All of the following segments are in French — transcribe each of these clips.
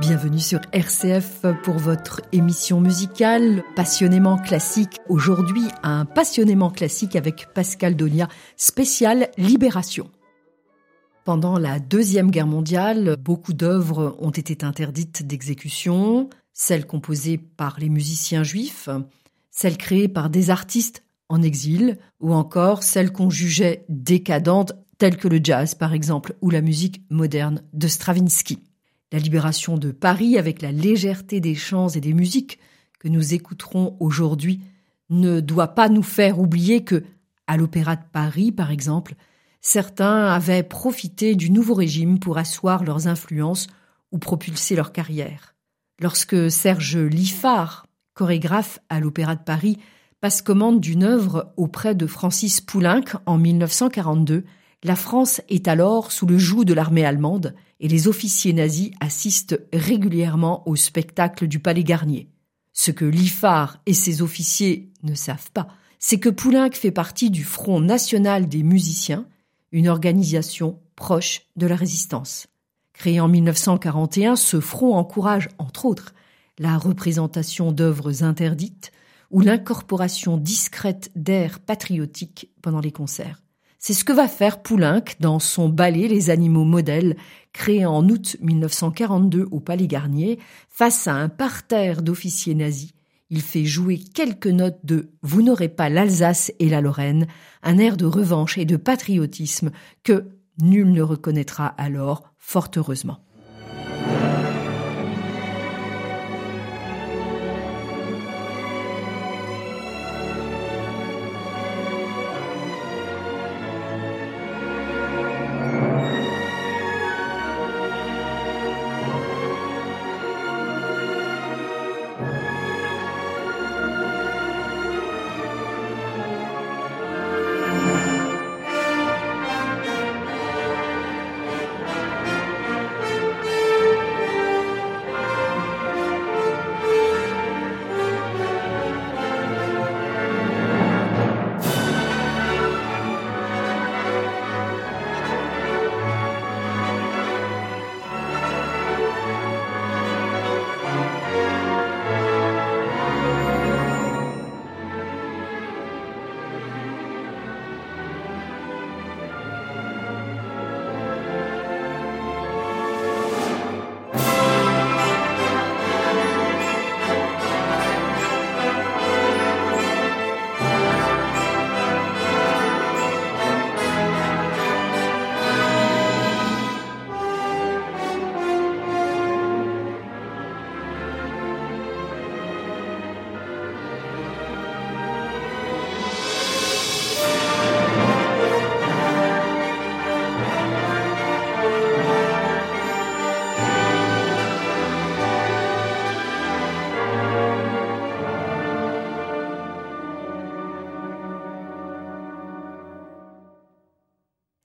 Bienvenue sur RCF pour votre émission musicale passionnément classique. Aujourd'hui, un passionnément classique avec Pascal Donia, spécial Libération. Pendant la Deuxième Guerre mondiale, beaucoup d'œuvres ont été interdites d'exécution, celles composées par les musiciens juifs, celles créées par des artistes en exil, ou encore celles qu'on jugeait décadentes, telles que le jazz par exemple, ou la musique moderne de Stravinsky. La libération de Paris, avec la légèreté des chants et des musiques que nous écouterons aujourd'hui, ne doit pas nous faire oublier que, à l'Opéra de Paris par exemple, Certains avaient profité du nouveau régime pour asseoir leurs influences ou propulser leur carrière. Lorsque Serge Liffard, chorégraphe à l'Opéra de Paris, passe commande d'une œuvre auprès de Francis Poulenc en 1942, la France est alors sous le joug de l'armée allemande et les officiers nazis assistent régulièrement au spectacle du Palais Garnier. Ce que Liffard et ses officiers ne savent pas, c'est que Poulenc fait partie du Front national des musiciens une organisation proche de la résistance. Créé en 1941, ce front encourage, entre autres, la représentation d'œuvres interdites ou l'incorporation discrète d'airs patriotiques pendant les concerts. C'est ce que va faire Poulenc dans son ballet Les animaux modèles, créé en août 1942 au Palais Garnier, face à un parterre d'officiers nazis il fait jouer quelques notes de Vous n'aurez pas l'Alsace et la Lorraine, un air de revanche et de patriotisme que nul ne reconnaîtra alors, fort heureusement.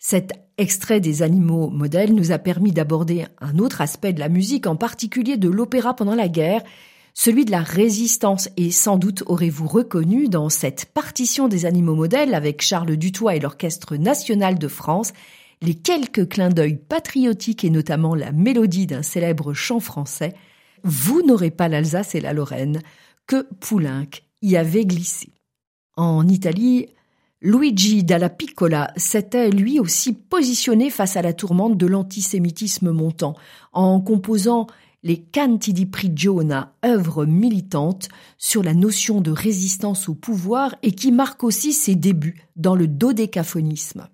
Cet extrait des animaux modèles nous a permis d'aborder un autre aspect de la musique, en particulier de l'opéra pendant la guerre, celui de la résistance. Et sans doute aurez-vous reconnu dans cette partition des animaux modèles avec Charles Dutoit et l'Orchestre national de France les quelques clins d'œil patriotiques et notamment la mélodie d'un célèbre chant français, Vous n'aurez pas l'Alsace et la Lorraine, que Poulenc y avait glissé. En Italie, Luigi Dalla Piccola s'était lui aussi positionné face à la tourmente de l'antisémitisme montant en composant les Canti di Prigiona, œuvres militantes sur la notion de résistance au pouvoir et qui marquent aussi ses débuts dans le dodécaphonisme.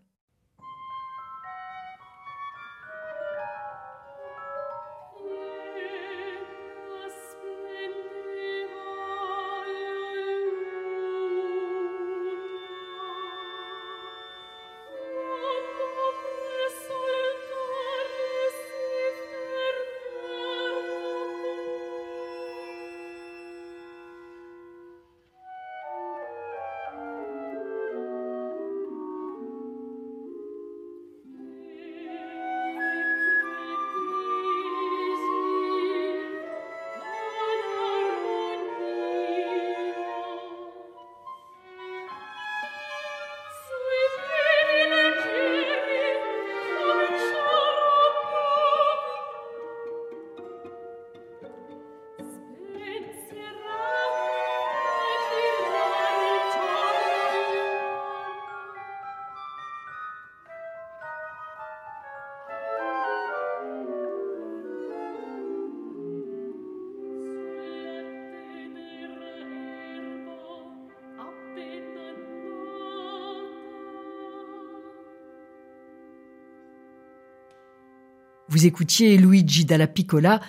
Vous écoutiez Luigi Dalla Piccola,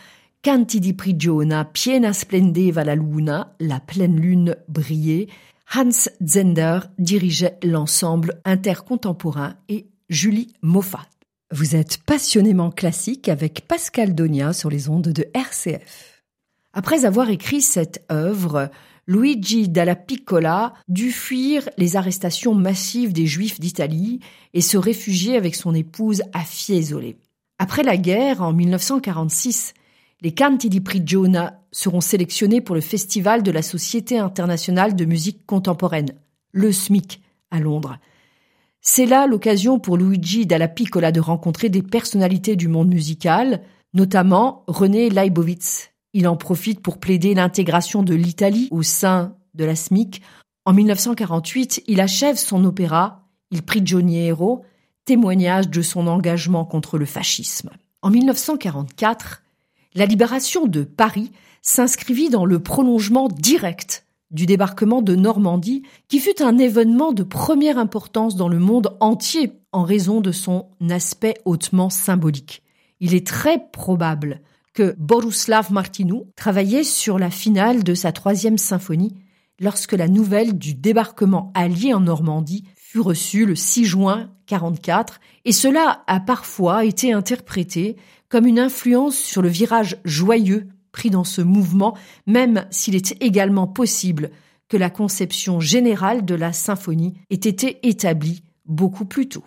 Canti di prigiona, piena splendeva la luna, la pleine lune brillait. Hans Zender dirigeait l'ensemble intercontemporain et Julie Moffat. Vous êtes passionnément classique avec Pascal Donia sur les ondes de RCF. Après avoir écrit cette œuvre, Luigi Dalla Piccola dut fuir les arrestations massives des Juifs d'Italie et se réfugier avec son épouse à Fiesole. Après la guerre, en 1946, les Canti di Prigiona seront sélectionnés pour le Festival de la Société internationale de musique contemporaine, le SMIC, à Londres. C'est là l'occasion pour Luigi Dalla Piccola de rencontrer des personnalités du monde musical, notamment René Leibovitz. Il en profite pour plaider l'intégration de l'Italie au sein de la SMIC. En 1948, il achève son opéra Il Prigioniero, témoignage de son engagement contre le fascisme. En 1944, la libération de Paris s'inscrivit dans le prolongement direct du débarquement de Normandie, qui fut un événement de première importance dans le monde entier en raison de son aspect hautement symbolique. Il est très probable que Boruslav Martinou travaillait sur la finale de sa troisième symphonie lorsque la nouvelle du débarquement allié en Normandie fut reçue le 6 juin 44, et cela a parfois été interprété comme une influence sur le virage joyeux pris dans ce mouvement, même s'il est également possible que la conception générale de la symphonie ait été établie beaucoup plus tôt.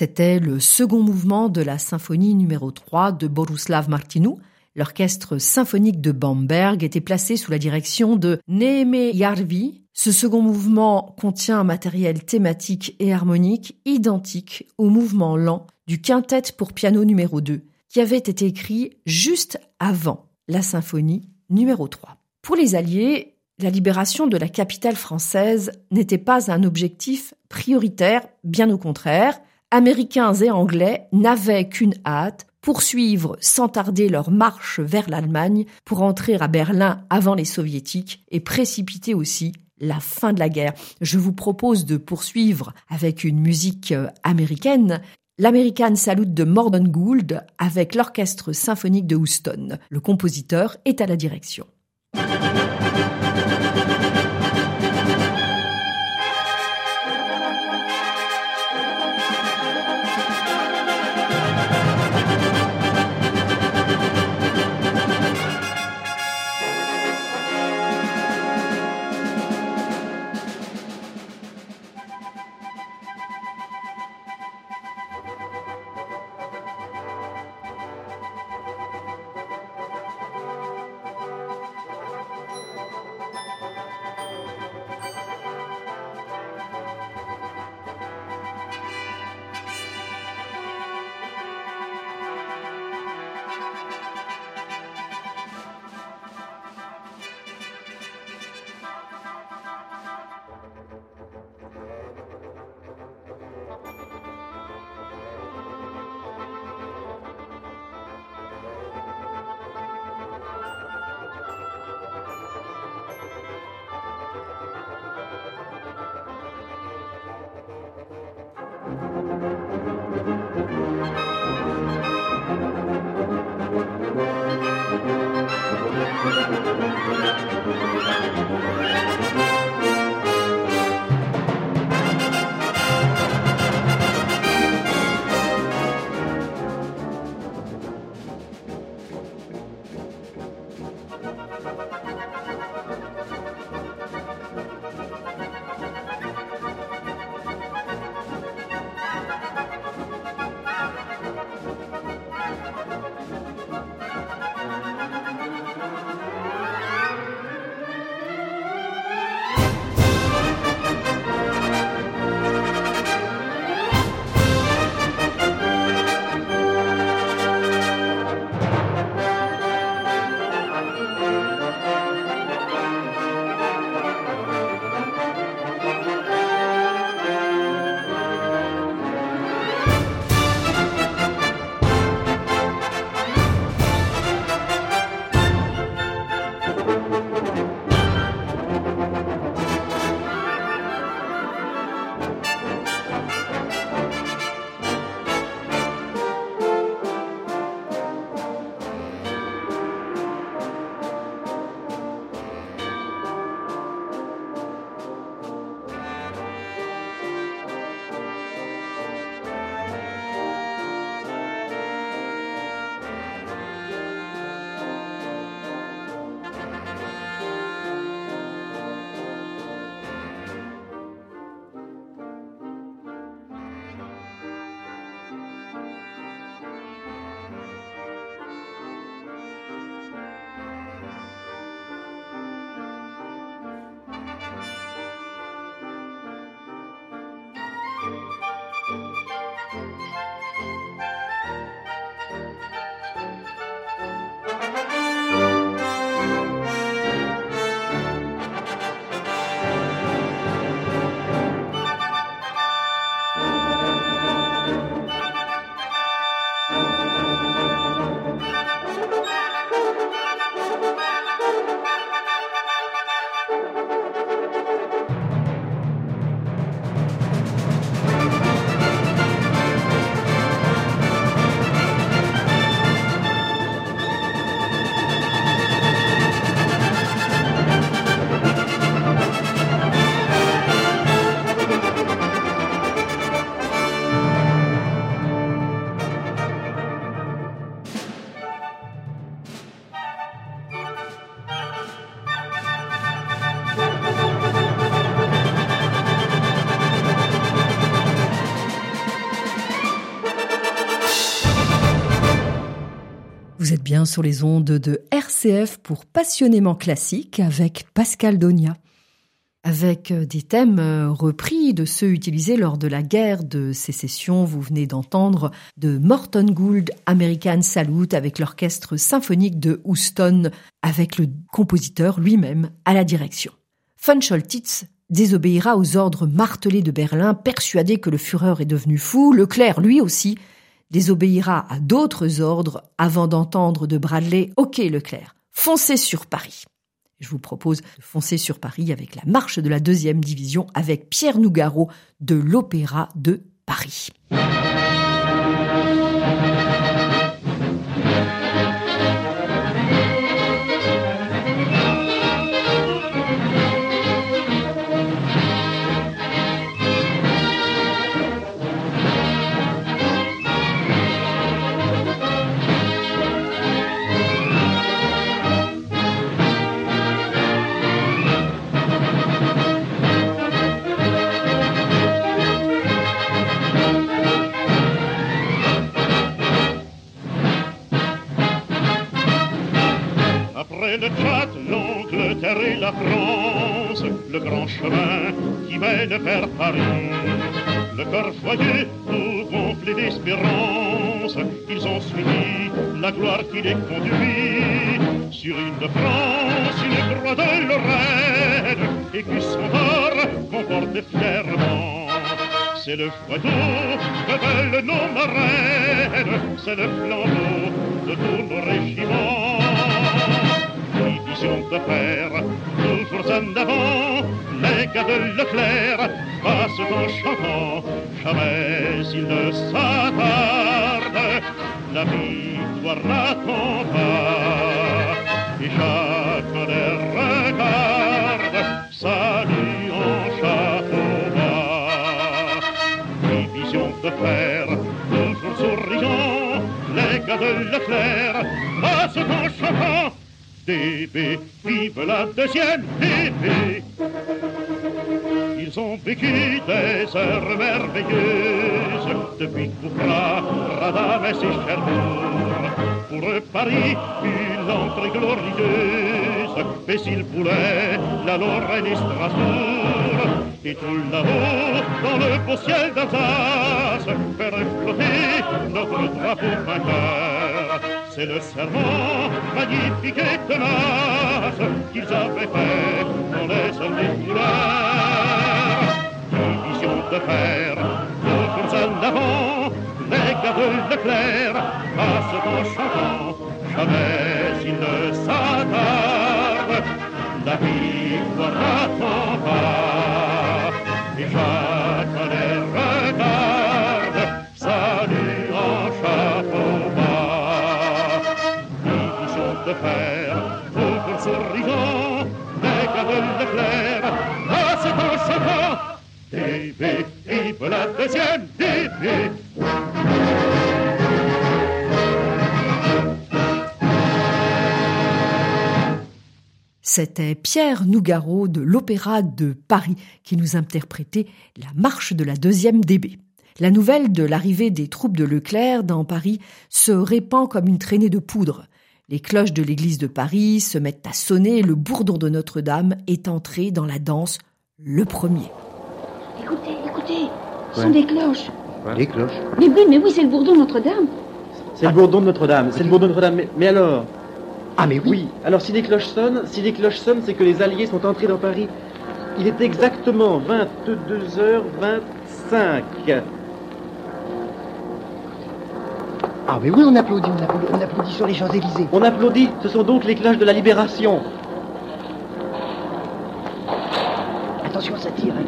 C'était le second mouvement de la symphonie numéro 3 de Boruslav Martinou. L'orchestre symphonique de Bamberg était placé sous la direction de Neheme Yarvi. Ce second mouvement contient un matériel thématique et harmonique identique au mouvement lent du quintet pour piano numéro 2, qui avait été écrit juste avant la symphonie numéro 3. Pour les Alliés, la libération de la capitale française n'était pas un objectif prioritaire, bien au contraire. Américains et Anglais n'avaient qu'une hâte, poursuivre sans tarder leur marche vers l'Allemagne pour entrer à Berlin avant les soviétiques et précipiter aussi la fin de la guerre. Je vous propose de poursuivre avec une musique euh, américaine, l'American Salute de Morden Gould avec l'Orchestre symphonique de Houston. Le compositeur est à la direction. Sur les ondes de RCF pour Passionnément classique avec Pascal Donia. Avec euh, des thèmes euh, repris de ceux utilisés lors de la guerre de sécession, vous venez d'entendre de Morton Gould American Salute avec l'orchestre symphonique de Houston avec le compositeur lui-même à la direction. Von Scholtitz désobéira aux ordres martelés de Berlin, persuadé que le Führer est devenu fou. Leclerc, lui aussi, désobéira à d'autres ordres avant d'entendre de Bradley Ok Leclerc, foncez sur Paris. Je vous propose de foncer sur Paris avec la marche de la deuxième division avec Pierre Nougaro de l'Opéra de Paris. Joyeux, tout gonflé d'espérance, ils ont suivi la gloire qui les conduit. Sur une France, une croix de Lorraine, et qui son or comporte fièrement. C'est le foyau que veulent nos marraines, c'est le flambeau de tous nos régiments de fer. Toujours en avant, les gars de Leclerc passent en chantant, jamais ils ne s'attardent. La victoire pas, et chacun les regarde, salut en chapeau bas. Division de fer, toujours souriant, les gars de Leclerc passent en chantant, DB, vive la deuxième DB. Vécu des heures merveilleuses depuis Coupra, Radames et Cherbourg. Pour Paris une entrée glorieuse, mais s'ils voulaient la Lorraine et Strasbourg. Et tout là-haut, dans le beau ciel d'Alsace, faire flotter notre drapeau vainqueur. C'est le serment magnifique et tenace qu'ils avaient fait dans les années couleurs. Division de fer, toujours en avant, les gars de Leclerc passent en chantant, jamais ils ne s'attardent. La victoire n'attend pas, et chacun C'était Pierre Nougaro de l'Opéra de Paris qui nous interprétait la marche de la deuxième DB. La nouvelle de l'arrivée des troupes de Leclerc dans Paris se répand comme une traînée de poudre. Les cloches de l'église de Paris se mettent à sonner le bourdon de Notre-Dame est entré dans la danse le premier. Écoutez, écoutez, ce sont des cloches. Des cloches Mais oui, mais oui, c'est le bourdon de Notre-Dame. C'est le bourdon de Notre-Dame. C'est le bourdon de Notre-Dame. Mais, mais alors Ah, mais oui. Alors, si les cloches sonnent, si les cloches sonnent, c'est que les Alliés sont entrés dans Paris. Il est exactement 22h25. Ah, mais oui, on applaudit, on applaudit, on applaudit sur les Champs-Élysées. On applaudit. Ce sont donc les cloches de la Libération. Attention, ça tire. hein.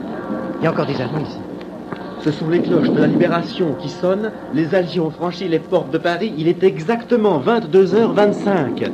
Il y a encore des Allemands ici. Ce sont les cloches de la Libération qui sonnent. Les Alliés ont franchi les portes de Paris. Il est exactement 22h25.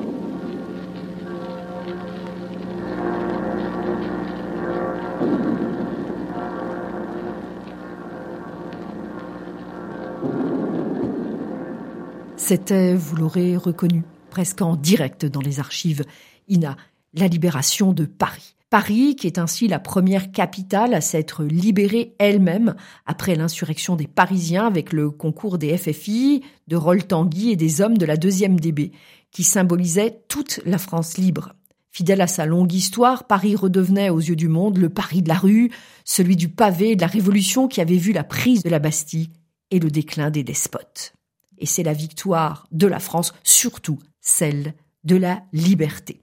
C'était, vous l'aurez reconnu, presque en direct dans les archives INA, la libération de Paris. Paris, qui est ainsi la première capitale à s'être libérée elle-même après l'insurrection des Parisiens avec le concours des FFI, de Roll Tanguy et des hommes de la deuxième DB, qui symbolisait toute la France libre. Fidèle à sa longue histoire, Paris redevenait aux yeux du monde le Paris de la rue, celui du pavé de la Révolution qui avait vu la prise de la Bastille et le déclin des despotes. Et c'est la victoire de la France, surtout celle de la liberté.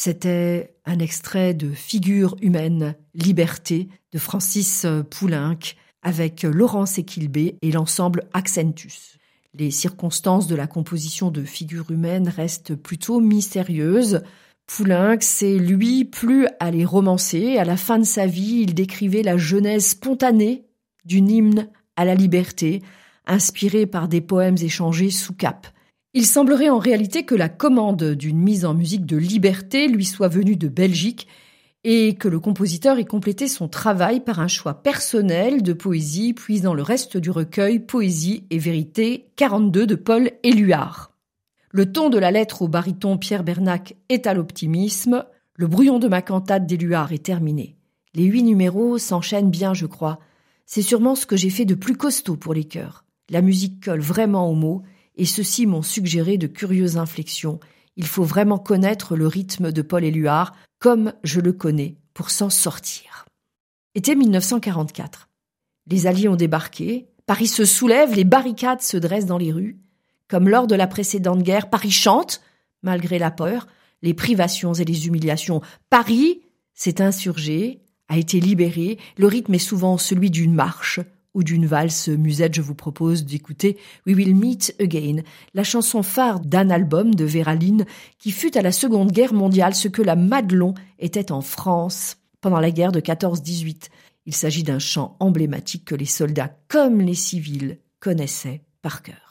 C'était un extrait de Figure humaine, Liberté de Francis Poulenc avec Laurence Equilbé et l'ensemble Accentus. Les circonstances de la composition de Figure humaine restent plutôt mystérieuses. Poulenc s'est, lui, plus à les romancer. À la fin de sa vie, il décrivait la genèse spontanée d'une hymne à la liberté, inspirée par des poèmes échangés sous cap. Il semblerait en réalité que la commande d'une mise en musique de liberté lui soit venue de Belgique et que le compositeur ait complété son travail par un choix personnel de poésie puisant le reste du recueil Poésie et vérité 42 de Paul Éluard. Le ton de la lettre au baryton Pierre Bernac est à l'optimisme, le brouillon de ma cantate d'Éluard est terminé. Les huit numéros s'enchaînent bien, je crois. C'est sûrement ce que j'ai fait de plus costaud pour les chœurs. La musique colle vraiment aux mots, et ceux-ci m'ont suggéré de curieuses inflexions. Il faut vraiment connaître le rythme de Paul Éluard, comme je le connais, pour s'en sortir. Était 1944. Les Alliés ont débarqué, Paris se soulève, les barricades se dressent dans les rues. Comme lors de la précédente guerre, Paris chante, malgré la peur, les privations et les humiliations. Paris s'est insurgé, a été libéré, le rythme est souvent celui d'une marche, ou d'une valse musette, je vous propose d'écouter We Will Meet Again, la chanson phare d'un album de Vera qui fut à la Seconde Guerre mondiale ce que la Madelon était en France pendant la guerre de 14-18. Il s'agit d'un chant emblématique que les soldats comme les civils connaissaient par cœur.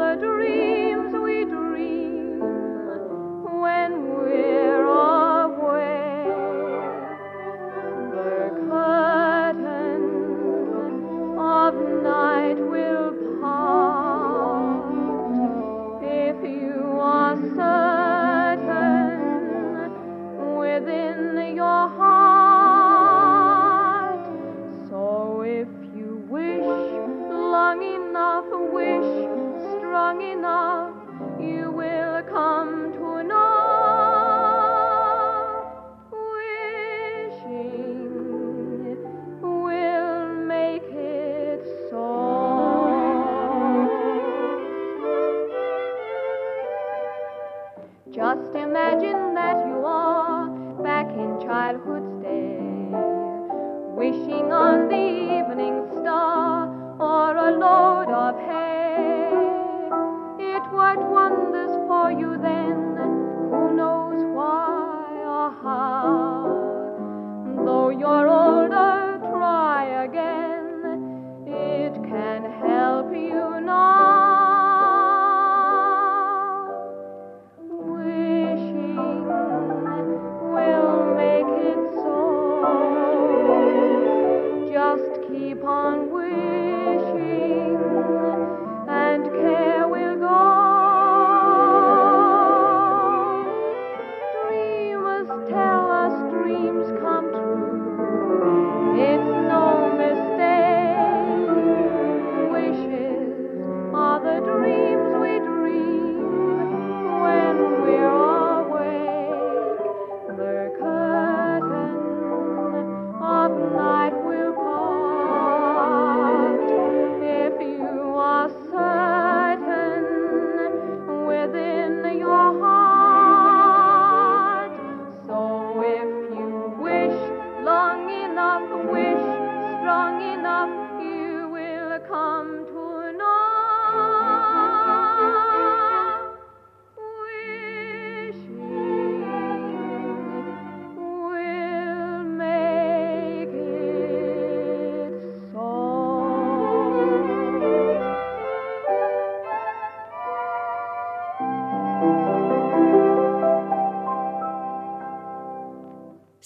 the dream.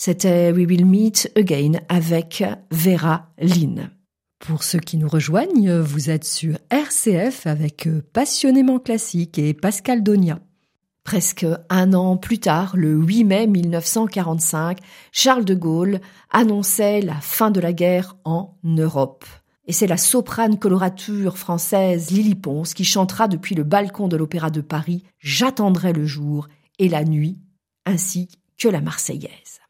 C'était We Will Meet Again avec Vera Lynn. Pour ceux qui nous rejoignent, vous êtes sur RCF avec Passionnément Classique et Pascal Donia. Presque un an plus tard, le 8 mai 1945, Charles de Gaulle annonçait la fin de la guerre en Europe. Et c'est la soprane colorature française Lily Ponce qui chantera depuis le balcon de l'Opéra de Paris J'attendrai le jour et la nuit, ainsi que la Marseillaise.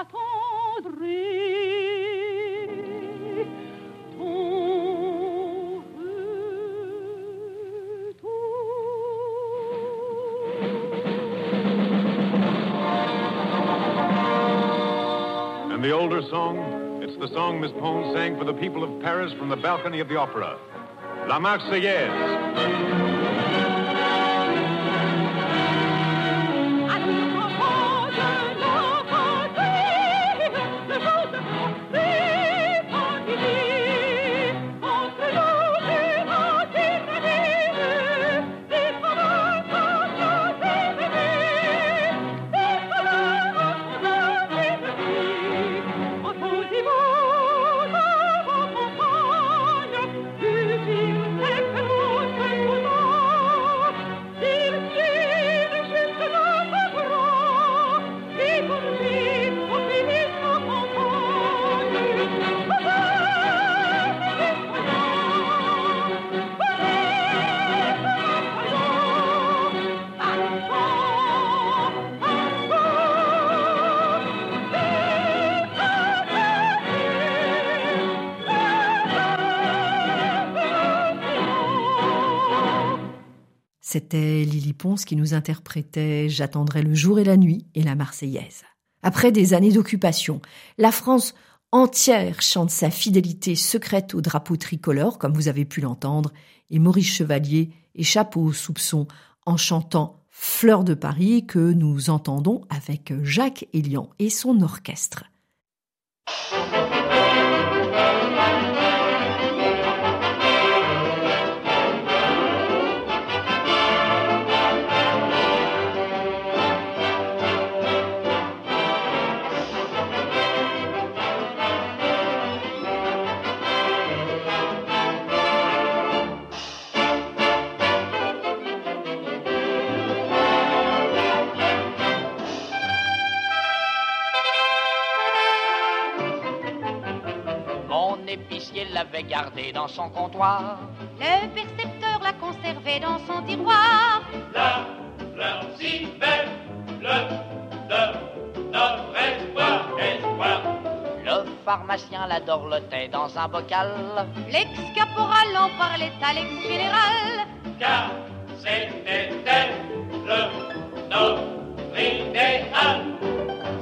And the older song, it's the song Miss Pone sang for the people of Paris from the balcony of the opera, La Marseillaise. C'était Lily Ponce qui nous interprétait J'attendrai le jour et la nuit et la Marseillaise. Après des années d'occupation, la France entière chante sa fidélité secrète au drapeau tricolore, comme vous avez pu l'entendre, et Maurice Chevalier échappe au soupçon en chantant Fleur de Paris que nous entendons avec Jacques Elian et son orchestre. Dans son comptoir. Le percepteur l'a conservé dans son tiroir. La fleur si belle, le de notre espoir, espoir. Le pharmacien la dorlotait dans un bocal. L'ex-caporal en parlait à l'ex-général. Car c'était elle, le notre idéal.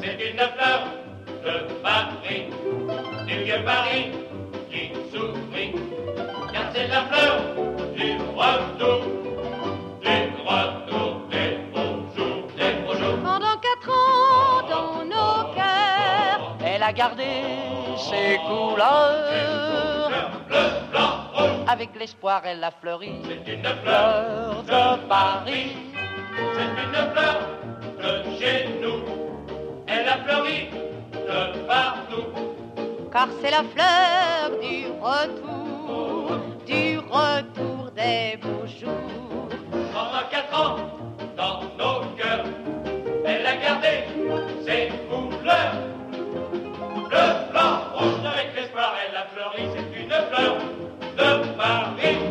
C'est une fleur de Paris, du vieux Paris car c'est la fleur du retour, du retour des beaux jours, des beaux jours. Pendant quatre ans dans nos cœurs, elle a gardé ses couleurs. Bleu, blanc, rouge. Avec l'espoir, elle a fleuri. C'est une fleur de Paris. C'est une fleur de chez nous. Elle a fleuri de partout car c'est la fleur du retour, du retour des beaux jours. Pendant quatre ans, dans nos cœurs, elle a gardé ses couleurs. Le blanc, rouge, avec l'espoir, elle a fleuri, c'est une fleur de Paris.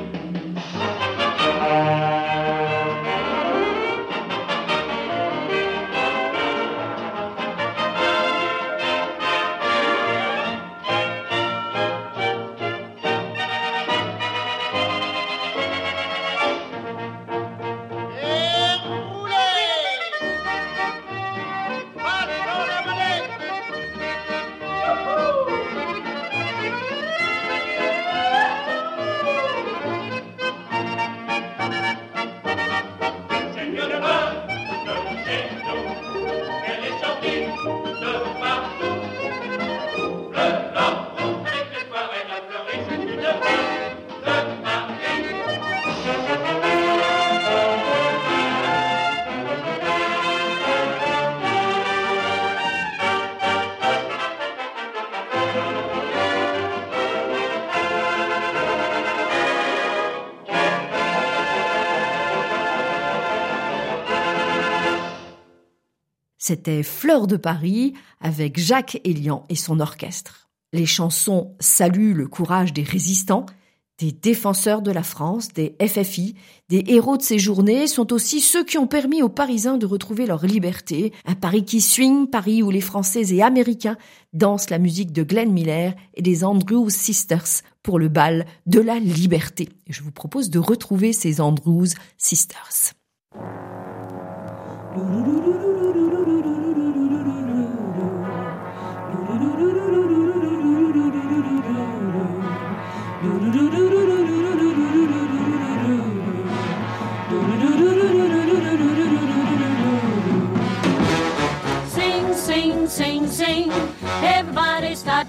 C'était Fleur de Paris avec Jacques Elian et son orchestre. Les chansons saluent le courage des résistants, des défenseurs de la France, des FFI, des héros de ces journées sont aussi ceux qui ont permis aux Parisiens de retrouver leur liberté, un Paris qui swing, Paris où les Français et Américains dansent la musique de Glenn Miller et des Andrews Sisters pour le bal de la liberté. Et je vous propose de retrouver ces Andrews Sisters.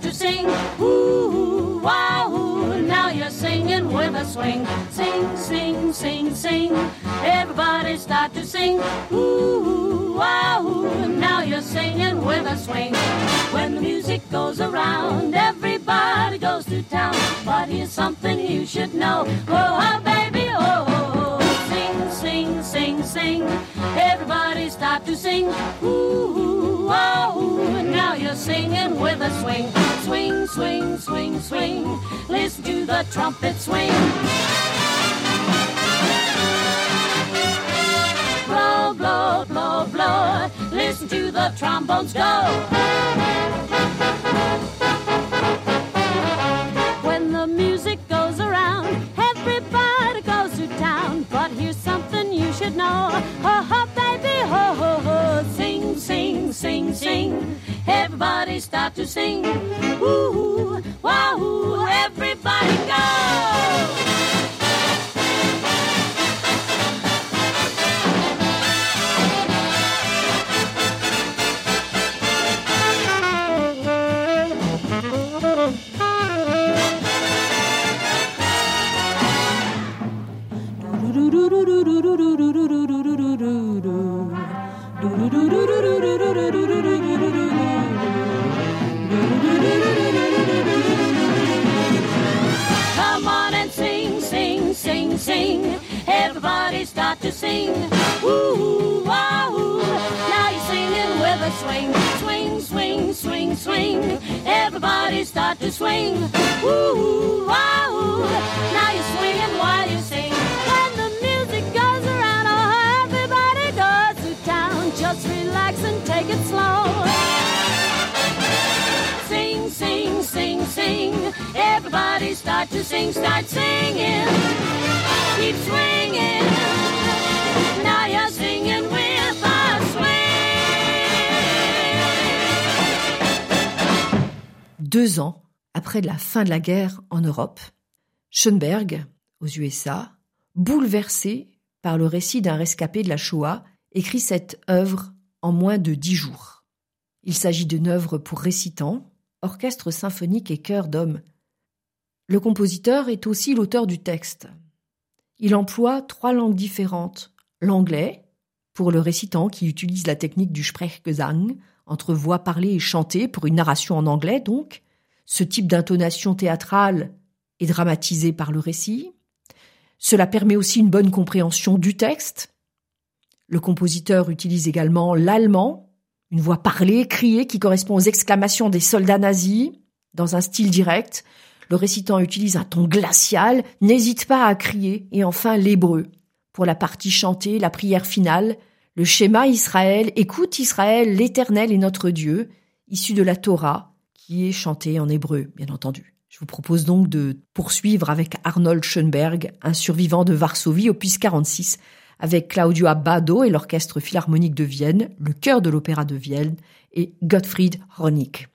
To sing. Ooh, wow, ooh. Now you're singing with a swing. Sing, sing, sing, sing. Everybody start to sing. Ooh, wow, ooh. Now you're singing with a swing. When the music goes around, everybody goes to town. But here's something you should know. Oh, oh baby, oh, oh, oh. Sing, sing, sing, sing. Everybody start to sing. Ooh, oh, ooh. You're singing with a swing. Swing, swing, swing, swing. Listen to the trumpet swing. Blow, blow, blow, blow. Listen to the trombones go. When Everybody start to sing. Ooh, wahoo, everybody go. Swing. Swing, swing, swing, swing. Everybody start to swing. Ooh, wahoo. Now you're swinging while you sing. When the music goes around, oh, everybody goes to town. Just relax and take it slow. Sing, sing, sing, sing. Everybody start to sing, start singing. Keep swinging. Deux ans après la fin de la guerre en Europe, Schoenberg, aux USA, bouleversé par le récit d'un rescapé de la Shoah, écrit cette œuvre en moins de dix jours. Il s'agit d'une œuvre pour récitants, orchestre symphonique et chœur d'hommes. Le compositeur est aussi l'auteur du texte. Il emploie trois langues différentes. L'anglais, pour le récitant qui utilise la technique du Sprechgesang, entre voix parlée et chantée pour une narration en anglais donc. Ce type d'intonation théâtrale est dramatisé par le récit. Cela permet aussi une bonne compréhension du texte. Le compositeur utilise également l'allemand, une voix parlée, criée, qui correspond aux exclamations des soldats nazis, dans un style direct. Le récitant utilise un ton glacial, n'hésite pas à crier, et enfin l'hébreu. Pour la partie chantée, la prière finale, le schéma Israël, écoute Israël, l'Éternel est notre Dieu, issu de la Torah, qui est chanté en hébreu, bien entendu. Je vous propose donc de poursuivre avec Arnold Schoenberg, un survivant de Varsovie, opus 46, avec Claudio Abbado et l'Orchestre Philharmonique de Vienne, le chœur de l'Opéra de Vienne et Gottfried Honig.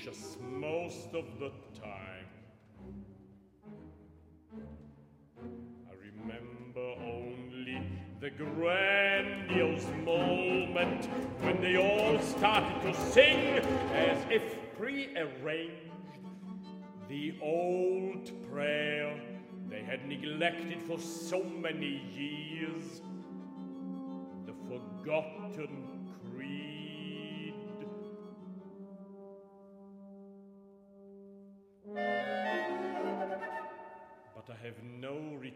Unconscious most of the time. I remember only the grandiose moment when they all started to sing as if prearranged the old prayer they had neglected for so many years the forgotten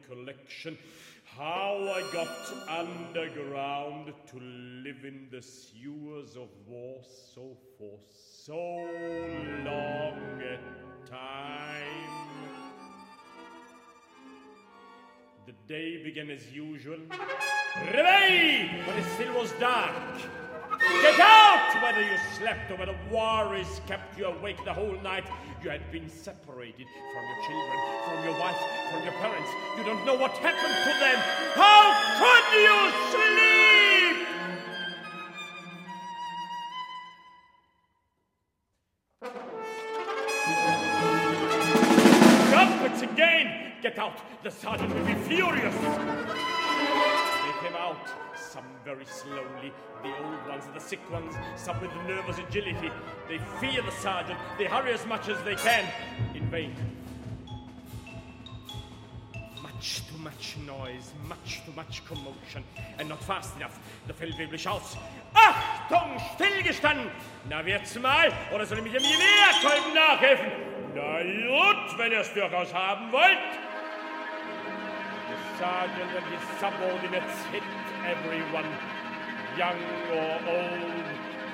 no recollection how I got underground to live in the sewers of Warsaw for so long a time. The day began as usual. Réveil! But it still was dark. Get out! Whether you slept or whether worries kept you awake the whole night, you had been separated from your children, from your wife, from your parents. You don't know what happened to them. How could you sleep? Trumpets again! Get out! The sergeant will be furious! They came out, some very slowly, the old ones, the sick ones, some with nervous agility. They fear the sergeant, they hurry as much as they can. In vain. Much too much noise, much too much commotion, and not fast enough. The Feldwebel shouts, Achtung, stillgestanden! Na, wird's mal, oder soll ich mit dem Gewehrkolben nachhelfen? Na gut, wenn ihr es durchaus haben wollt. The sergeant and his subordinates hit everyone, young or old,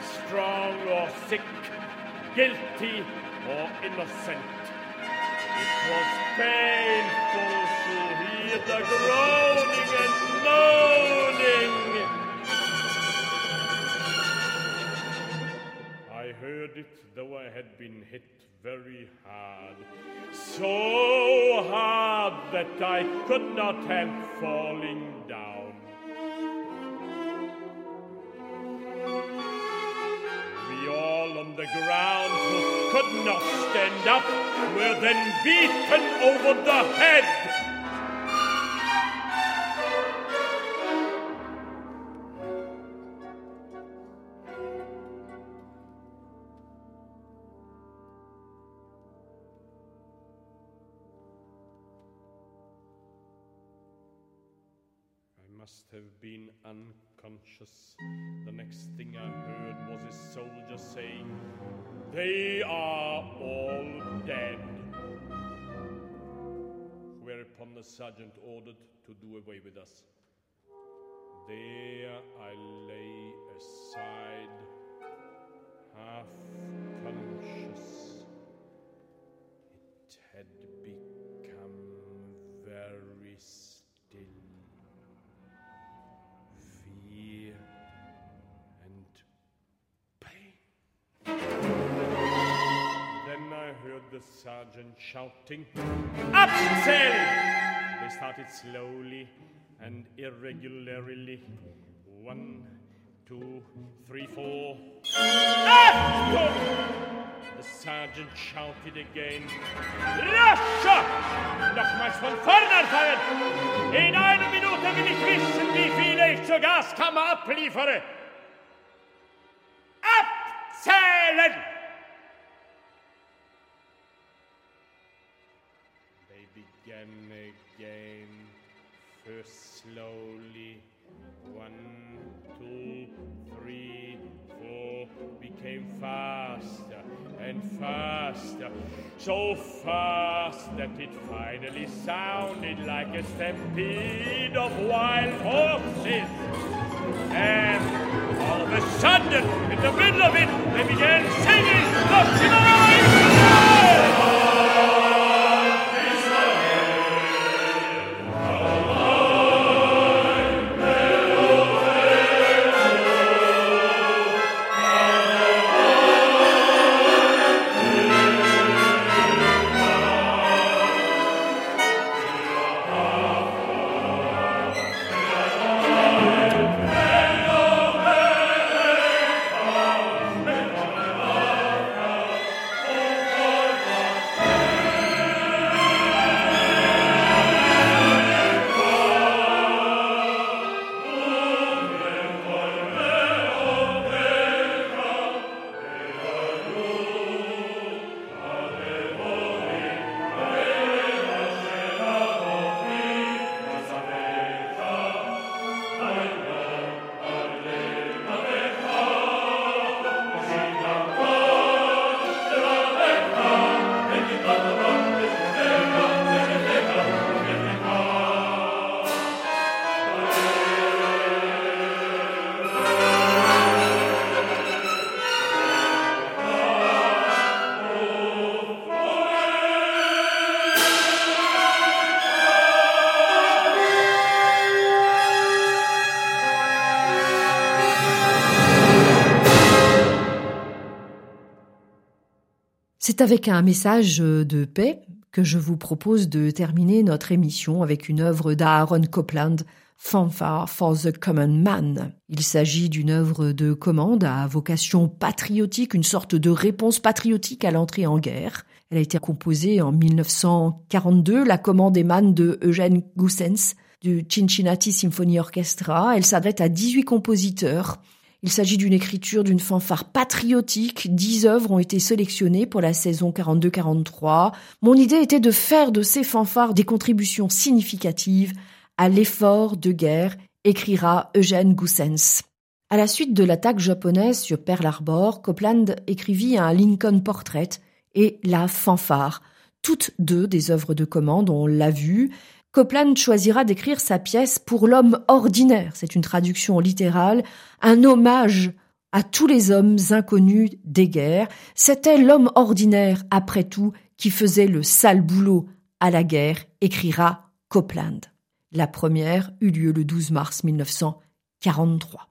strong or sick, guilty or innocent. It was painful the groaning and moaning. I heard it, though I had been hit very hard. So hard that I could not help falling down. We all on the ground who could not stand up were then beaten over the head. Have been unconscious. The next thing I heard was a soldier saying, They are all dead. Whereupon the sergeant ordered to do away with us. There I lay aside, the sergeant shouting, Abzählen! They started slowly and irregularly. One, two, three, four. Achtung! The sergeant shouted again. Rascher! Nochmals von vorne anfangen! In einer Minute will ich wissen, wie viele ich zur Gaskammer abliefere. Began again, first slowly. One, two, three, four, became faster and faster, so fast that it finally sounded like a stampede of wild horses. And all of a sudden, in the middle of it, they began singing the C'est avec un message de paix que je vous propose de terminer notre émission avec une œuvre d'Aaron Copland, Fanfare for the Common Man. Il s'agit d'une œuvre de commande à vocation patriotique, une sorte de réponse patriotique à l'entrée en guerre. Elle a été composée en 1942. La commande émane de Eugène Goussens du Cincinnati Symphony Orchestra. Elle s'adresse à 18 compositeurs. Il s'agit d'une écriture d'une fanfare patriotique. Dix œuvres ont été sélectionnées pour la saison 42-43. Mon idée était de faire de ces fanfares des contributions significatives à l'effort de guerre, écrira Eugène Goussens. À la suite de l'attaque japonaise sur Pearl Harbor, Copland écrivit un Lincoln Portrait et La fanfare, toutes deux des œuvres de commande, on l'a vu. Copland choisira d'écrire sa pièce pour l'homme ordinaire, c'est une traduction littérale, un hommage à tous les hommes inconnus des guerres. C'était l'homme ordinaire, après tout, qui faisait le sale boulot à la guerre, écrira Copland. La première eut lieu le 12 mars 1943.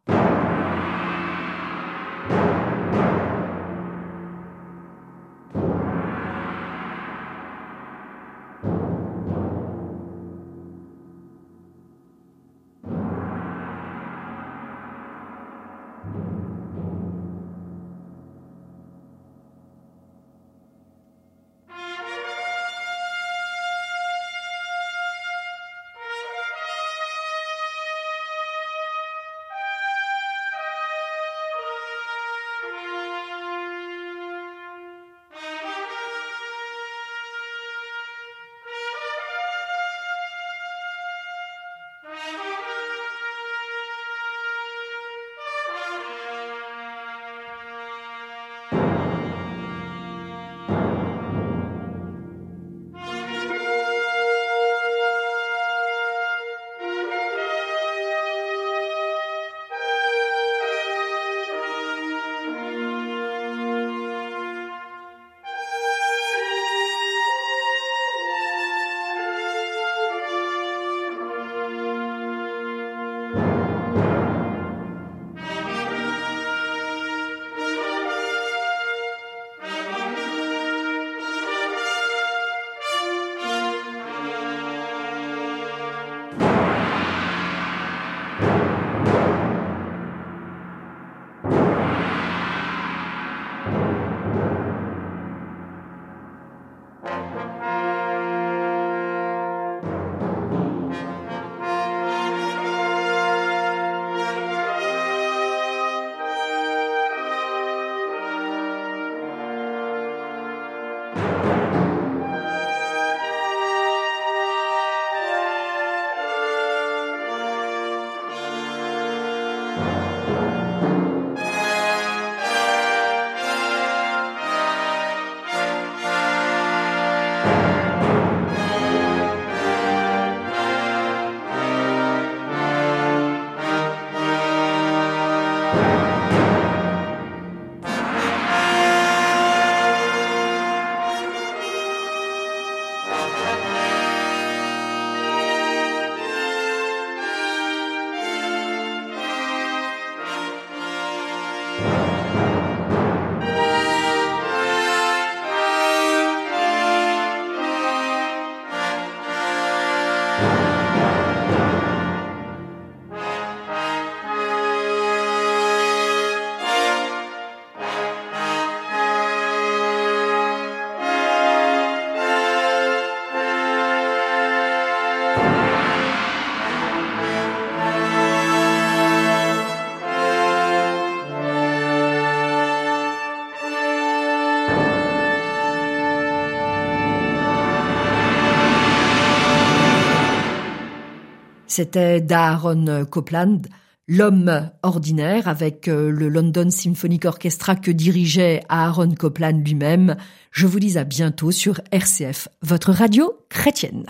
C'était d'Aaron Copland, L'homme ordinaire avec euh, le London Symphonic Orchestra que dirigeait Aaron Copland lui-même. Je vous dis à bientôt sur RCF, votre radio chrétienne.